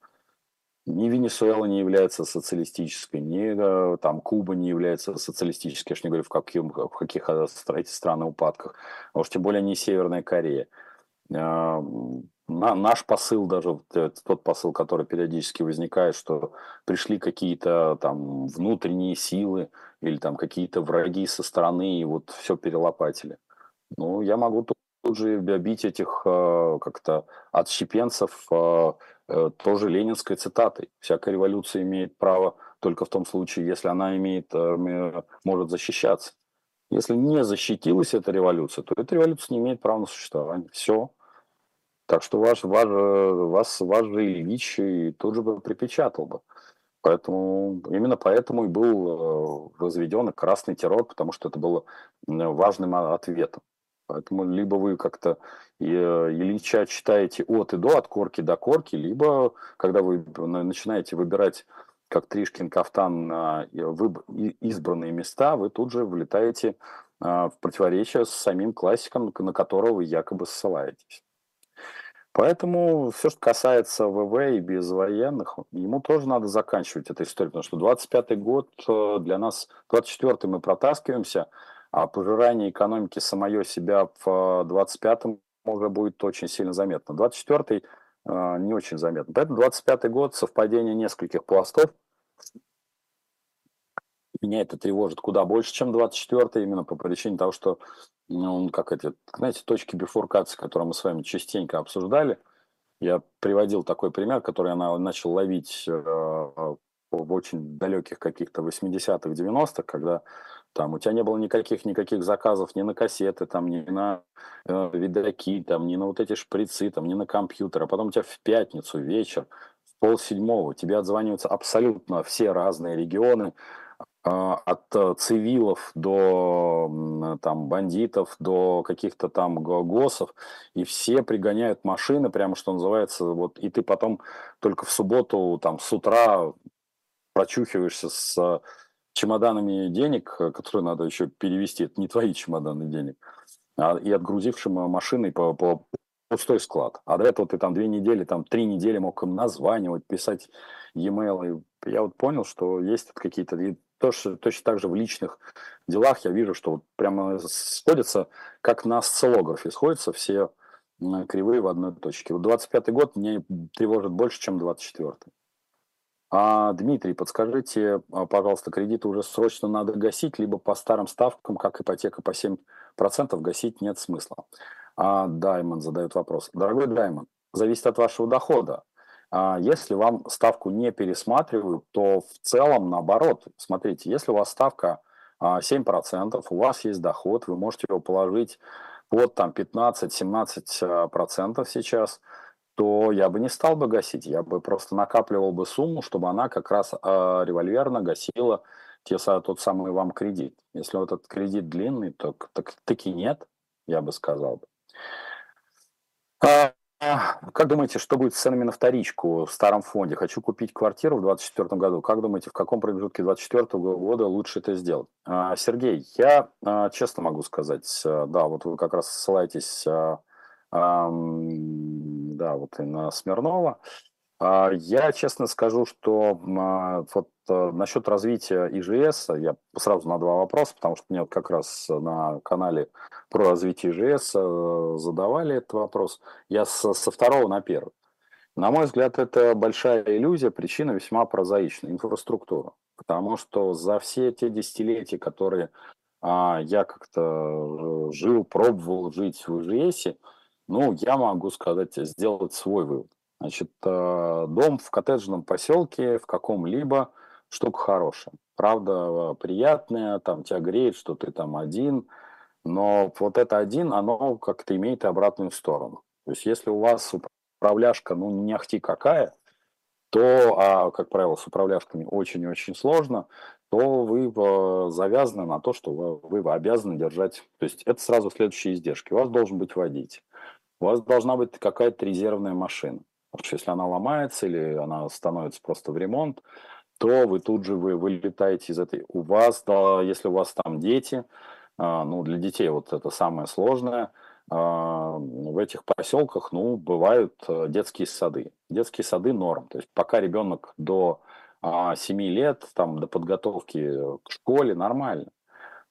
ни Венесуэла не является социалистической, ни там Куба не является социалистической, я же не говорю, в, каким, в каких эти страны упадках, а уж тем более не Северная Корея на, наш посыл, даже тот посыл, который периодически возникает, что пришли какие-то там внутренние силы или там какие-то враги со стороны и вот все перелопатили. Ну, я могу тут, тут же бить этих э, как-то отщепенцев э, э, тоже ленинской цитатой. Всякая революция имеет право только в том случае, если она имеет, может защищаться. Если не защитилась эта революция, то эта революция не имеет права на существование. Все. Так что ваш, ваш, вас, ваш же Ильич и тут же бы припечатал бы. Поэтому, именно поэтому и был э, возведен красный террор, потому что это было важным ответом. Поэтому либо вы как-то э, Ильича читаете от и до, от корки до корки, либо когда вы начинаете выбирать как Тришкин кафтан на избранные места, вы тут же влетаете а, в противоречие с самим классиком, на которого вы якобы ссылаетесь. Поэтому все, что касается ВВ и без военных, ему тоже надо заканчивать эту историю, потому что 25-й год э, для нас, 24-й мы протаскиваемся, а пожирание экономики самое себя в 25-м уже будет очень сильно заметно. 24-й э, не очень заметно. Поэтому 25-й год совпадение нескольких пластов. Меня это тревожит куда больше, чем 24-й, именно по причине того, что ну, как эти, знаете, точки бифуркации, которые мы с вами частенько обсуждали. Я приводил такой пример, который я начал ловить э, в очень далеких каких-то 80-х, 90-х, когда там у тебя не было никаких никаких заказов ни на кассеты, там, ни на э, видаки, там, ни на вот эти шприцы, там, ни на компьютер. А потом у тебя в пятницу вечер, в полседьмого, тебе отзваниваются абсолютно все разные регионы, от э, цивилов до там бандитов, до каких-то там госов, и все пригоняют машины, прямо что называется, вот, и ты потом только в субботу там с утра прочухиваешься с чемоданами денег, э, которые надо еще перевести, это не твои чемоданы денег, а, и отгрузившим машиной по, по пустой склад. А до этого ты там две недели, там три недели мог им названивать, писать e-mail. И я вот понял, что есть какие-то тоже, точно так же в личных делах я вижу, что вот прямо сходятся, как на осциллографе, сходятся все кривые в одной точке. Вот 25-й год мне тревожит больше, чем 24-й. А, Дмитрий, подскажите, а, пожалуйста, кредиты уже срочно надо гасить, либо по старым ставкам, как ипотека по 7% гасить нет смысла. А, Даймон задает вопрос. Дорогой Даймон, зависит от вашего дохода. А если вам ставку не пересматривают, то в целом наоборот. Смотрите, если у вас ставка 7%, а, у вас есть доход, вы можете его положить под там 15-17% сейчас, то я бы не стал бы гасить, я бы просто накапливал бы сумму, чтобы она как раз э, револьверно гасила те, тот самый вам кредит. Если вот этот кредит длинный, то так, таки нет, я бы сказал. Как думаете, что будет с ценами на вторичку в старом фонде? Хочу купить квартиру в 2024 году. Как думаете, в каком промежутке 2024 года лучше это сделать? А, Сергей, я а, честно могу сказать, а, да, вот вы как раз ссылаетесь, да, вот и на Смирнова. Я честно скажу, что вот насчет развития ИЖС, я сразу на два вопроса, потому что мне вот как раз на канале про развитие ИЖС э, задавали этот вопрос. Я со, со второго на первый. На мой взгляд, это большая иллюзия, причина весьма прозаичная, инфраструктура. Потому что за все те десятилетия, которые а, я как-то э, жил, пробовал жить в ИЖС, ну, я могу сказать, сделать свой вывод. Значит, э, дом в коттеджном поселке, в каком-либо, штука хорошая. Правда, приятная, там тебя греет, что ты там один, но вот это один, оно как-то имеет и обратную сторону. То есть если у вас управляшка, ну, не ахти какая, то, а, как правило, с управляшками очень-очень сложно, то вы э, завязаны на то, что вы, вы обязаны держать. То есть это сразу следующие издержки. У вас должен быть водитель. У вас должна быть какая-то резервная машина. Потому что если она ломается или она становится просто в ремонт, то вы тут же вы вылетаете из этой. У вас, да, если у вас там дети, ну для детей вот это самое сложное. А, в этих поселках, ну, бывают э, детские сады. Детские сады норм. То есть пока ребенок до 7 а, лет, там, до подготовки к школе, нормально.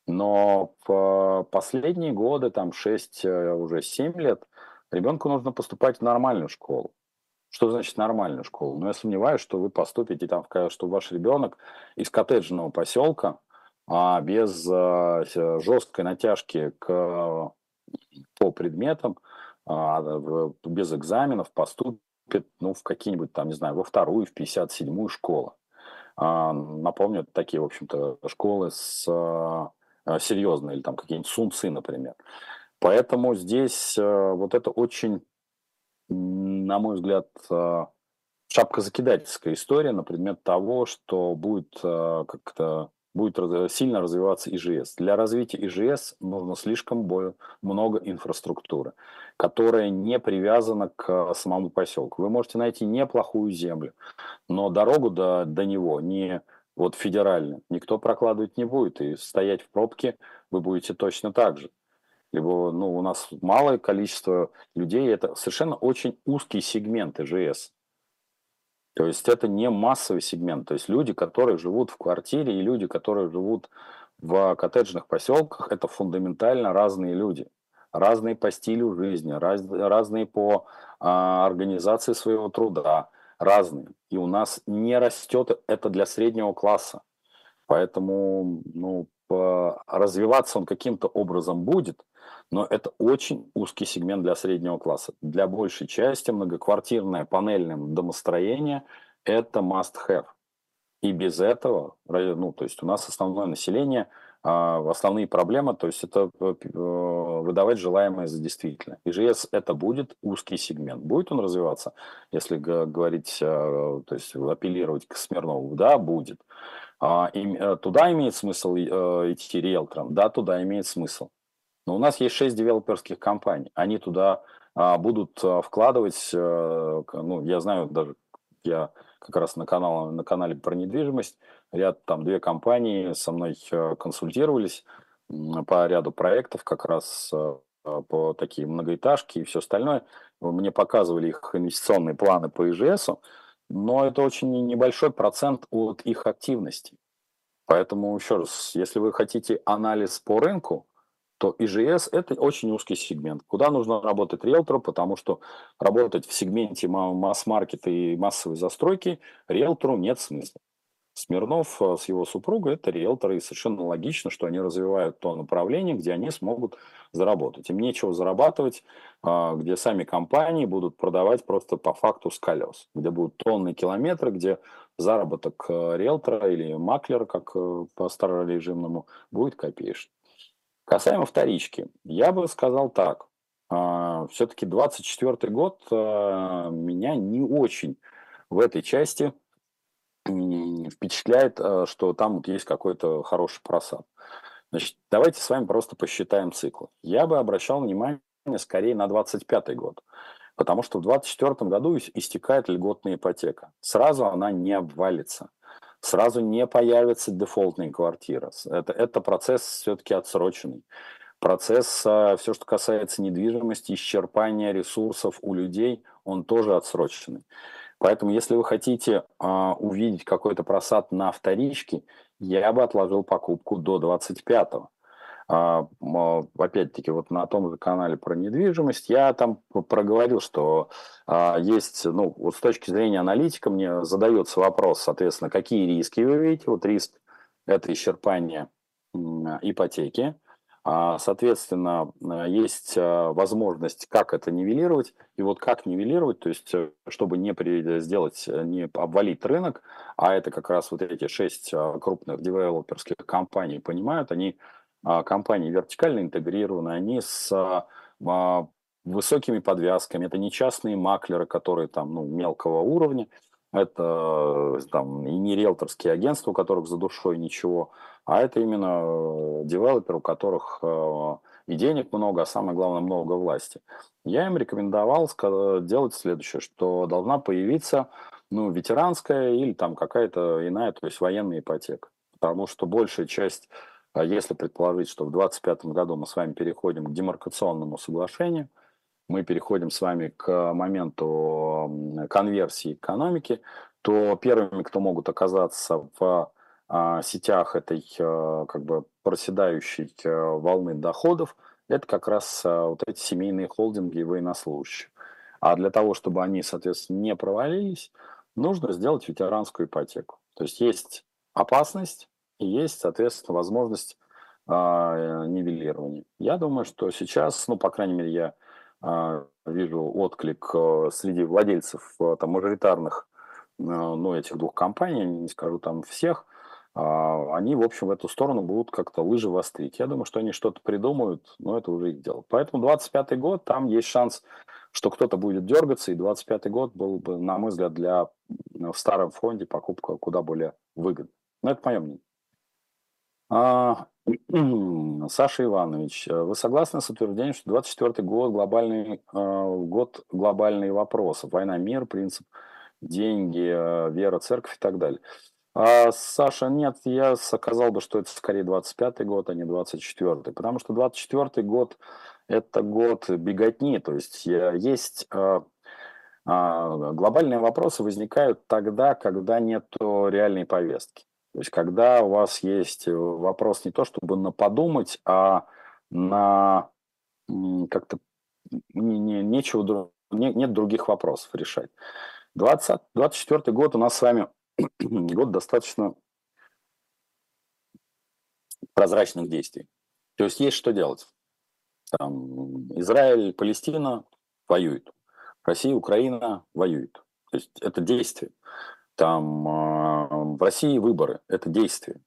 Но в последние годы, там 6, э, уже 7 лет, ребенку нужно поступать в нормальную школу. Что значит нормальную школу? Но я сомневаюсь, что вы поступите там, что ваш ребенок из коттеджного поселка а без а, жесткой натяжки к, по предметам, а, без экзаменов поступит ну, в какие-нибудь там, не знаю, во вторую, в 57-ю школу. А, напомню, такие, в общем-то, школы с серьезные, или там какие-нибудь сунцы, например. Поэтому здесь вот это очень на мой взгляд, э, шапка-закидательская история на предмет того, что будет как-то будет сильно развиваться ИЖС. Для развития ИЖС нужно слишком много инфраструктуры, которая не привязана к самому поселку. Вы можете найти неплохую землю, но дорогу до, до него не вот федеральную никто прокладывать не будет, и стоять в пробке вы будете точно так же либо ну, у нас малое количество людей, это совершенно очень узкий сегмент ИЖС. То есть это не массовый сегмент. То есть люди, которые живут в квартире, и люди, которые живут в коттеджных поселках, это фундаментально разные люди. Разные по стилю жизни, раз, разные по а, организации своего труда, разные. И у нас не растет это для среднего класса. Поэтому ну, развиваться он каким-то образом будет, но это очень узкий сегмент для среднего класса. Для большей части многоквартирное панельное домостроение – это must-have. И без этого, ну, то есть у нас основное население, а, основные проблемы, то есть это э, выдавать желаемое за действительное. ИЖС это будет узкий сегмент. Будет он развиваться, если говорить, то есть апеллировать к Смирнову? Да, будет. А, э, туда имеет смысл э, идти риэлтором? Да, туда имеет смысл. Но у нас есть шесть девелоперских компаний. Они туда а, будут а, вкладывать, э, ну, я знаю даже, я как раз на, канал, на канале про недвижимость, ряд, там, две компании со мной консультировались по ряду проектов, как раз по такие многоэтажки и все остальное. Мне показывали их инвестиционные планы по ИЖС, но это очень небольшой процент от их активности. Поэтому, еще раз, если вы хотите анализ по рынку, то ИЖС – это очень узкий сегмент, куда нужно работать риэлтору, потому что работать в сегменте масс-маркета и массовой застройки риэлтору нет смысла. Смирнов э, с его супругой – это риэлторы, и совершенно логично, что они развивают то направление, где они смогут заработать. Им нечего зарабатывать, а, где сами компании будут продавать просто по факту с колес, где будут тонны километры, где заработок э, риэлтора или маклера, как э, по старорежимному, будет копеечный. Касаемо вторички, я бы сказал так. А, Все-таки 24 год меня не очень в этой части впечатляет, а, что там вот есть какой-то хороший просад. Значит, давайте с вами просто посчитаем циклы. Я бы обращал внимание скорее на 25 год, потому что в 24 году истекает льготная ипотека. Сразу она не обвалится сразу не появится дефолтная квартира. Это, это процесс все-таки отсроченный. Процесс, а, все, что касается недвижимости, исчерпания ресурсов у людей, он тоже отсроченный. Поэтому, если вы хотите а, увидеть какой-то просад на вторичке, я бы отложил покупку до 25-го. А, опять-таки, вот на том же канале про недвижимость я там проговорил, что а, есть, ну, вот с точки зрения аналитика мне задается вопрос, соответственно, какие риски вы видите. Вот риск – это исчерпание ипотеки. А, соответственно, есть возможность, как это нивелировать. И вот как нивелировать, то есть, э, чтобы не сделать, не обвалить рынок, а это как раз вот эти шесть крупных девелоперских компаний понимают, они компании вертикально интегрированы, они с а, высокими подвязками. Это не частные маклеры, которые там ну, мелкого уровня, это там и не риэлторские агентства, у которых за душой ничего, а это именно девелоперы, у которых э, и денег много, а самое главное много власти. Я им рекомендовал делать следующее, что должна появиться ну, ветеранская или там какая-то иная, то есть военная ипотека. Потому что большая часть а если предположить, что в 2025 году мы с вами переходим к демаркационному соглашению, мы переходим с вами к моменту конверсии экономики, то первыми, кто могут оказаться в сетях этой а, как бы проседающей волны доходов, это как раз вот эти семейные холдинги и военнослужащие. А для того, чтобы они, соответственно, не провалились, нужно сделать ветеранскую ипотеку. То есть есть опасность, и есть, соответственно, возможность а, нивелирования. Я думаю, что сейчас, ну, по крайней мере, я а, вижу отклик а, среди владельцев а, там, мажоритарных а, ну, этих двух компаний, не скажу там всех, а, они, в общем, в эту сторону будут как-то лыжи вострить. Я думаю, что они что-то придумают, но это уже их дело. Поэтому 25 год, там есть шанс, что кто-то будет дергаться, и 25 год был бы, на мой взгляд, для в старом фонде покупка куда более выгодна. Но это мое мнение. А, Саша Иванович, э, вы согласны с утверждением, что 24 год глобальный э, год глобальные вопросы, война, мир, принцип, деньги, э, вера, церковь и так далее? А, Саша, нет, я сказал бы, что это скорее 25 год, а не 24 потому что 24 год это год беготни, то есть есть а, глобальные вопросы возникают тогда, когда нет реальной повестки. То есть, когда у вас есть э, вопрос не то, чтобы на подумать, а на как-то не, не, нечего, не, нет других вопросов решать. 20, 24 год у нас с вами год достаточно прозрачных действий. То есть есть что делать. Там, Израиль, Палестина воюют. Россия, Украина воюют. То есть это действие. Там в России выборы – это действие.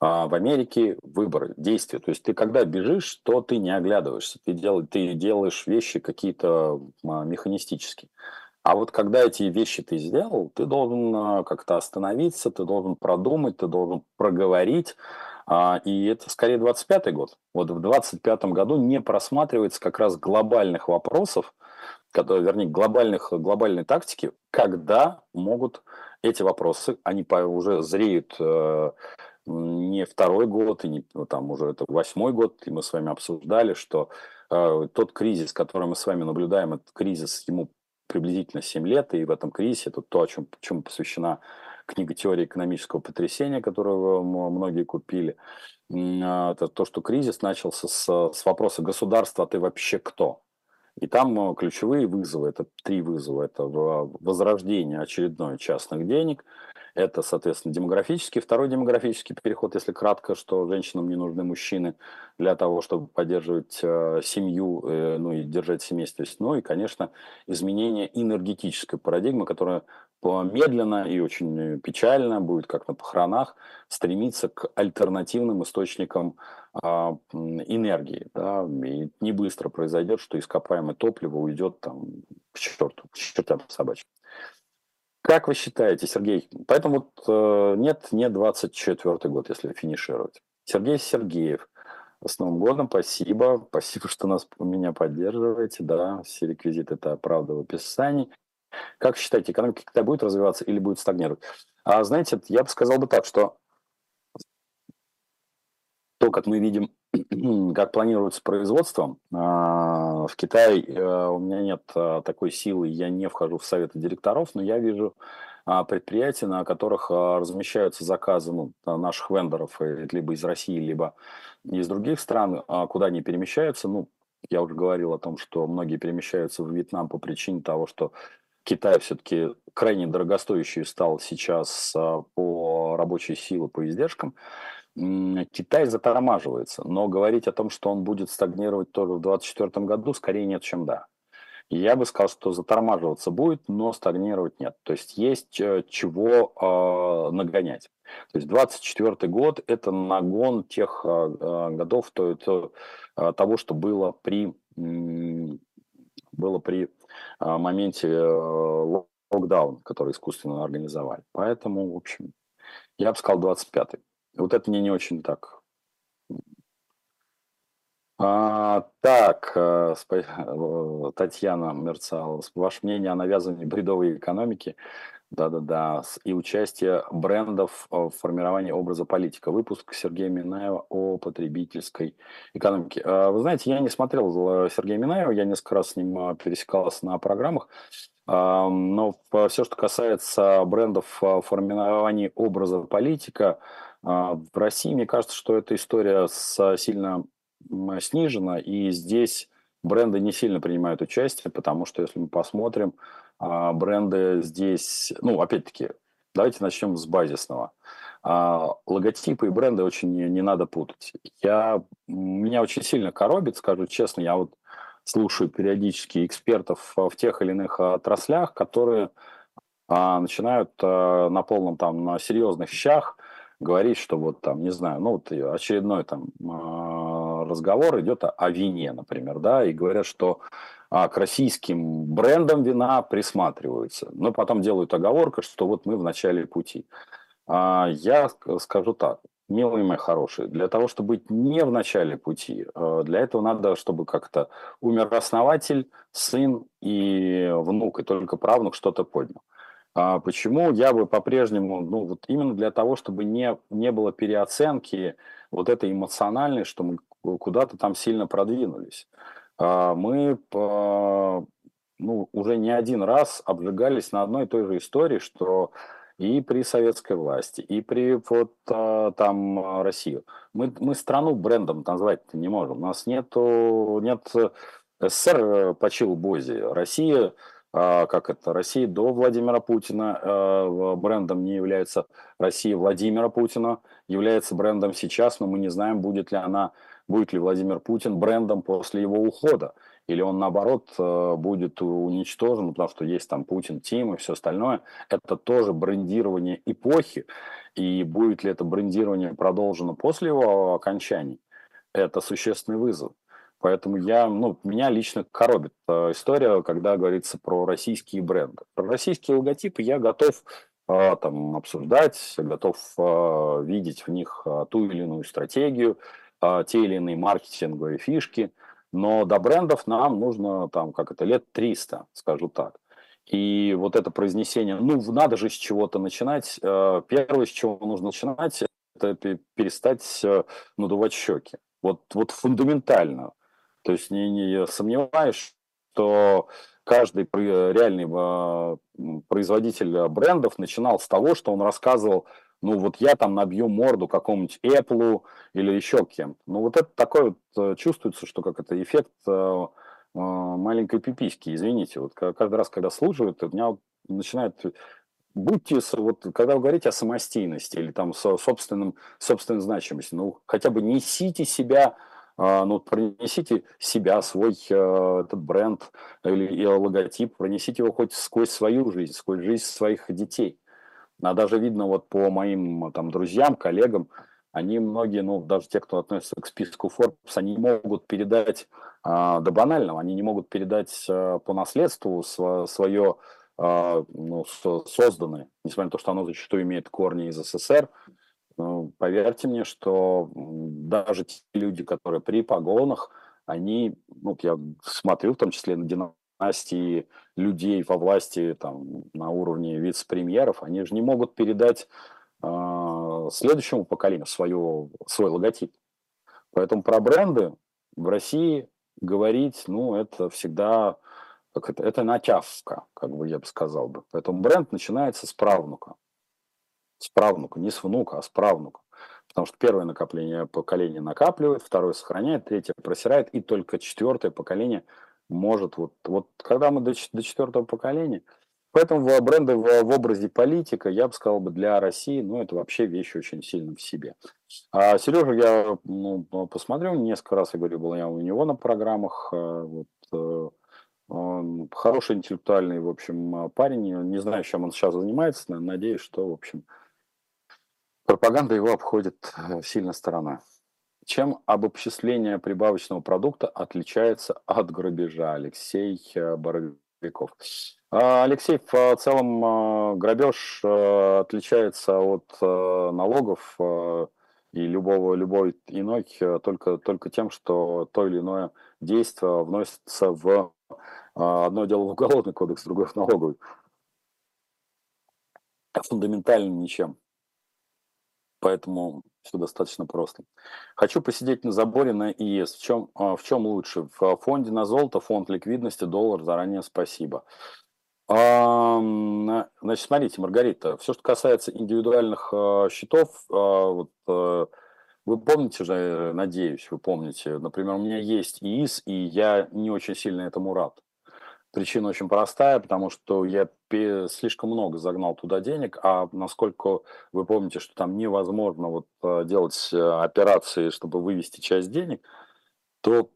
А в Америке выборы, действия. То есть ты когда бежишь, то ты не оглядываешься, ты, дел, ты делаешь вещи какие-то а, механистические. А вот когда эти вещи ты сделал, ты должен а, как-то остановиться, ты должен продумать, ты должен проговорить. А, и это скорее 25-й год. Вот в 25-м году не просматривается как раз глобальных вопросов, которые, вернее, глобальных, глобальной тактики, когда могут эти вопросы, они уже зреют э, не второй год, и не ну, там уже это восьмой год, и мы с вами обсуждали, что э, тот кризис, который мы с вами наблюдаем, этот кризис, ему приблизительно 7 лет, и в этом кризисе, это то, о чем, чему посвящена книга «Теория экономического потрясения», которую многие купили, а, это то, что кризис начался с, с вопроса государства, а ты вообще кто? И там э, ключевые вызовы, это три вызова, это возрождение очередной частных денег – это, соответственно, демографический. Второй демографический переход, если кратко, что женщинам не нужны мужчины для того, чтобы поддерживать э, семью, э, ну и держать семейство. Ну и, конечно, изменение энергетической парадигмы, которая медленно и очень печально будет, как на похоронах, стремиться к альтернативным источникам э, энергии. Да, и не быстро произойдет, что ископаемое топливо уйдет там к черту, к чертям собачьим. Как вы считаете, Сергей? Поэтому вот, э, нет, не 24 год, если финишировать. Сергей Сергеев. С Новым годом, спасибо. Спасибо, что нас, меня поддерживаете. Да, все реквизиты это правда в описании. Как считаете, экономика когда будет развиваться или будет стагнировать? А знаете, я бы сказал бы так, что то, как мы видим как планируется производство. А, в Китае э, у меня нет а, такой силы, я не вхожу в советы директоров, но я вижу а, предприятия, на которых размещаются заказы ну, наших вендоров, э, либо из России, либо из других стран, куда они перемещаются. Ну, я уже говорил о том, что многие перемещаются в Вьетнам по причине того, что Китай все-таки крайне дорогостоящий стал сейчас по рабочей силе, по издержкам. Китай затормаживается, но говорить о том, что он будет стагнировать тоже в 2024 году, скорее нет, чем да. я бы сказал, что затормаживаться будет, но стагнировать нет. То есть есть э, чего э, нагонять. То есть 2024 год – это нагон тех э, годов, то, то, того, что было при, было при моменте э, локдауна, который искусственно организовали. Поэтому, в общем, я бы сказал 25-й. Вот это мне не очень так. А, так, э, э, Татьяна Мерцалова, ваше мнение о навязывании бредовой экономики да-да-да, и участие брендов в формировании образа политика. Выпуск Сергея Минаева о потребительской экономике. А, вы знаете, я не смотрел э, Сергея Минаева, я несколько раз с ним пересекался на программах, но все, что касается брендов формирования образа политика, в России, мне кажется, что эта история сильно снижена, и здесь бренды не сильно принимают участие, потому что, если мы посмотрим, а, бренды здесь, ну, опять-таки, давайте начнем с базисного. А, логотипы и бренды очень не, не надо путать. Я, меня очень сильно коробит, скажу честно, я вот слушаю периодически экспертов в тех или иных отраслях, которые начинают на полном там, на серьезных щах говорить, что вот там, не знаю, ну вот очередной там а, разговор идет о, вине, например, да, и говорят, что а, к российским брендам вина присматриваются, но потом делают оговорку, что вот мы в начале пути. А, я скажу так, милые мои хорошие, для того, чтобы быть не в начале пути, для этого надо, чтобы как-то умер основатель, сын и внук, и только правнук что-то поднял. А почему я бы по-прежнему, ну вот именно для того, чтобы не, не было переоценки вот этой эмоциональной, что мы куда-то там сильно продвинулись. А мы ну, уже не один раз обжигались на одной и той же истории, что и при советской власти, и при вот а, там России. Мы, мы страну брендом назвать не можем. У нас нету, нет СССР почил Бози. Россия как это, Россия до Владимира Путина а, брендом не является Россия Владимира Путина, является брендом сейчас, но мы не знаем, будет ли она, будет ли Владимир Путин брендом после его ухода. Или он, наоборот, э, будет уничтожен, потому что есть там Путин, Тим и все остальное. Это тоже брендирование эпохи. И будет ли это брендирование продолжено после его окончания, это существенный вызов. Поэтому я, ну, меня лично коробит э, история, когда говорится про российские бренды. Про российские логотипы я готов э, там обсуждать, готов э, видеть в них ту или иную стратегию, те или иные маркетинговые фишки, но до брендов нам нужно там, как это, лет 300, скажу так. И вот это произнесение, ну, надо же с чего-то начинать. Первое, с чего нужно начинать, это перестать надувать щеки. Вот, вот фундаментально. То есть не, не сомневаюсь, что каждый реальный а, производитель брендов начинал с того, что он рассказывал, ну вот я там набью морду какому-нибудь Apple или еще кем-то. Ну вот это такое вот э, чувствуется, что как это эффект э, э, маленькой пиписьки, извините. Вот каждый раз, когда служивают, у меня начинает будьте, вот, когда вы говорите о самостийности или там собственном, собственной значимости, ну, хотя бы несите себя а, ну, пронесите себя, свой э, этот бренд или логотип, пронесите его хоть сквозь свою жизнь, сквозь жизнь своих детей. А даже видно вот по моим там друзьям, коллегам, они многие, ну, даже те, кто относится к списку Forbes, они не могут передать а, до банального, они не могут передать а, по наследству свое а, ну, созданное, несмотря на то, что оно зачастую имеет корни из СССР, ну, поверьте мне, что даже те люди, которые при погонах, они, ну, я смотрю в том числе на династии людей во власти там, на уровне вице-премьеров, они же не могут передать э, следующему поколению свое, свой логотип. Поэтому про бренды в России говорить, ну, это всегда как это, это натявка, как бы я бы сказал бы. Поэтому бренд начинается с правнука с правнука, не с внука, а с правнука. Потому что первое накопление поколение накапливает, второе сохраняет, третье просирает, и только четвертое поколение может вот, вот когда мы до, до четвертого поколения, поэтому бренды в, в образе политика, я бы сказал бы, для России, ну, это вообще вещь очень сильно в себе. А Сережа, я ну, посмотрел несколько раз, я говорю, был я у него на программах, э, вот, э, он хороший интеллектуальный, в общем, парень, не знаю, чем он сейчас занимается, но надеюсь, что, в общем, Пропаганда его обходит э, сильно сторона. Чем обобщение прибавочного продукта отличается от грабежа? Алексей э, Боровиков. А, Алексей, в целом э, грабеж отличается от налогов и любого, любой иной только, только тем, что то или иное действие вносится в одно дело в уголовный кодекс, другое в налоговый. Фундаментально ничем. Поэтому все достаточно просто. Хочу посидеть на заборе на ИС. В чем, а, в чем лучше? В фонде на золото, фонд ликвидности, доллар, заранее спасибо. Значит, смотрите, Маргарита, все, что касается индивидуальных а, счетов, а, вот, э, вы помните же, надеюсь, вы помните, например, у меня есть ИИС, и я не очень сильно этому рад. Причина очень простая, потому что я слишком много загнал туда денег, а насколько вы помните, что там невозможно вот э, делать э, операции, чтобы вывести часть денег, то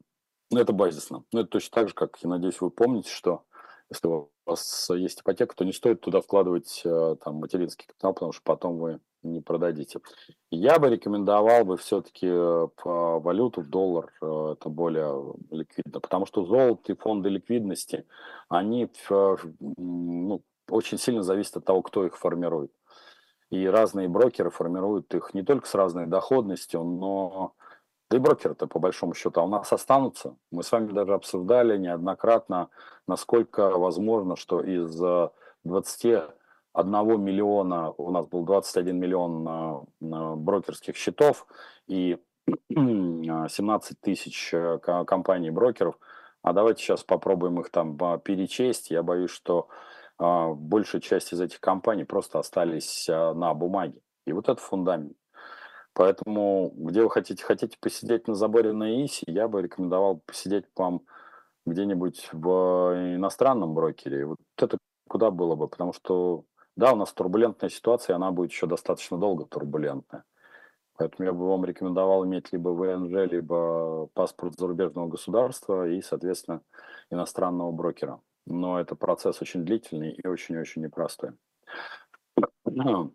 это базисно. Ну, это точно так же, как, я надеюсь, вы помните, что если у вас есть ипотека, то не стоит туда вкладывать э, там материнский капитал, потому что потом вы не продадите. Я бы рекомендовал бы все-таки э, по валюту в доллар, э, это более ликвидно, потому что золото и фонды ликвидности, они ну, очень сильно зависят от того, кто их формирует. И разные брокеры формируют их не только с разной доходностью, но да и брокеры-то по большому счету а у нас останутся. Мы с вами даже обсуждали неоднократно, насколько возможно, что из 21 миллиона, у нас был 21 миллион брокерских счетов и 17 тысяч э, компаний брокеров. А давайте сейчас попробуем их там перечесть. Я боюсь, что а, большая часть из этих компаний просто остались а, на бумаге. И вот это фундамент. Поэтому, где вы хотите, хотите посидеть на заборе на ИСИ, я бы рекомендовал посидеть вам где-нибудь в иностранном брокере. Вот это куда было бы, потому что, да, у нас турбулентная ситуация, она будет еще достаточно долго турбулентная. Поэтому я бы вам рекомендовал иметь либо ВНЖ, либо паспорт зарубежного государства и, соответственно, иностранного брокера. Но это процесс очень длительный и очень-очень непростой.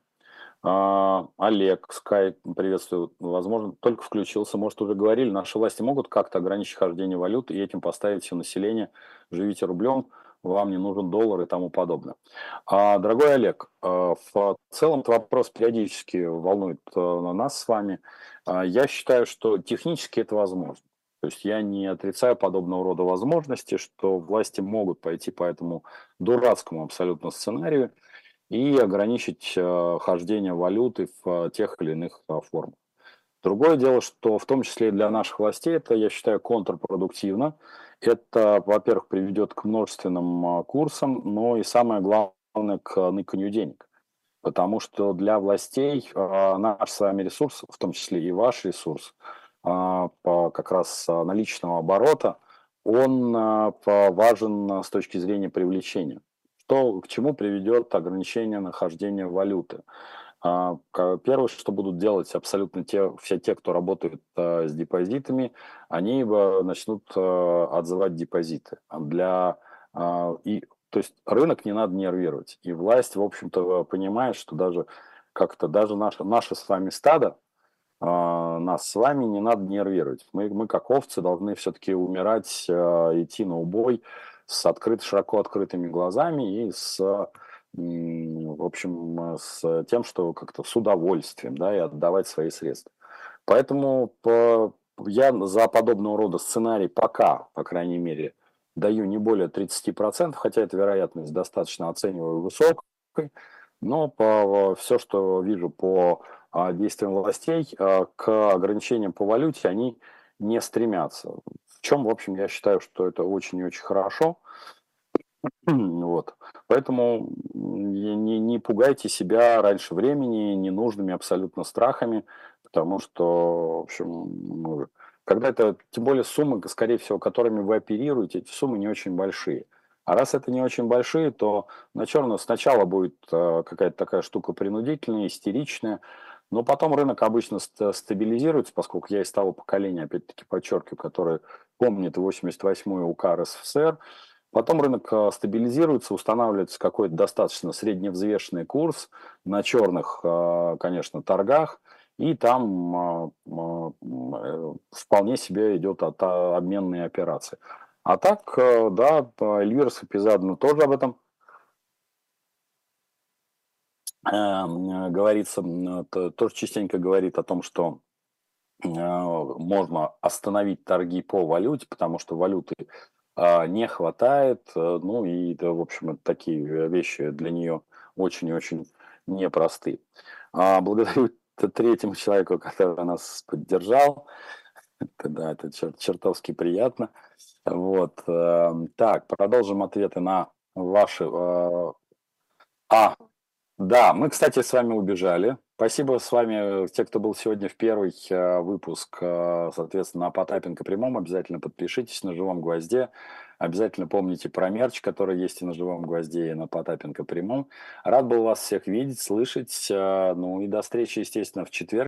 А, Олег, Скайп, приветствую. Возможно, только включился, может, уже говорили, наши власти могут как-то ограничить хождение валют и этим поставить все население, живите рублем, вам не нужен доллар и тому подобное. А, дорогой Олег, а, в целом этот вопрос периодически волнует а, нас с вами. А, я считаю, что технически это возможно. То есть я не отрицаю подобного рода возможности, что власти могут пойти по этому дурацкому абсолютно сценарию и ограничить хождение валюты в тех или иных формах. Другое дело, что в том числе и для наших властей это, я считаю, контрпродуктивно. Это, во-первых, приведет к множественным э, курсам, но и самое главное, к ныканью денег. Потому что для властей наш с вами ресурс, в том числе и ваш ресурс, по как раз наличного оборота, он важен с точки зрения привлечения что, к чему приведет ограничение нахождения валюты. А, первое, что будут делать абсолютно те, все те, кто работает а, с депозитами, они начнут а, отзывать депозиты. Для, и, то есть рынок не надо нервировать. И власть, в общем-то, понимает, что даже как-то даже наше, наше с вами стадо, нас с вами не надо нервировать. Мы, мы как овцы должны все-таки умирать, идти на убой, с открыт, широко открытыми глазами и с, в общем, с тем, что как-то с удовольствием, да, и отдавать свои средства. Поэтому по, я за подобного рода сценарий пока, по крайней мере, даю не более 30%, хотя эта вероятность достаточно оцениваю высокой, но по, все, что вижу по а, действиям властей, а, к ограничениям по валюте они не стремятся чем, в общем, я считаю, что это очень и очень хорошо. Вот. Поэтому не, не пугайте себя раньше времени ненужными абсолютно страхами, потому что, в общем, ну, когда это, тем более суммы, скорее всего, которыми вы оперируете, эти суммы не очень большие. А раз это не очень большие, то на черно сначала будет э, какая-то такая штука принудительная, истеричная, но потом рынок обычно стабилизируется, поскольку я из того поколения, опять-таки подчеркиваю, которое помнит 88-й УК РСФСР. Потом рынок э, стабилизируется, устанавливается какой-то достаточно средневзвешенный курс на черных, э, конечно, торгах, и там э, вполне себе идет от обменные операции. А так, да, Эльвира Сапизадна тоже об этом говорится, тоже частенько говорит о том, что а, можно остановить торги по валюте, потому что валюты а, не хватает. Э, ну и, в общем, такие вещи для нее очень и очень непросты. А, благодарю третьему человеку, который нас поддержал. Да, это чертовски приятно. Вот. Эм, так, продолжим ответы на ваши... А, да, мы, кстати, с вами убежали. Спасибо с вами, э, те, кто был сегодня в первый э, выпуск, э, соответственно, на Потапенко прямом. Обязательно подпишитесь на живом гвозде. Обязательно помните про мерч, который есть и на живом гвозде, и на Потапенко прямом. Рад был вас всех видеть, слышать. Ну и до встречи, естественно, в четверг.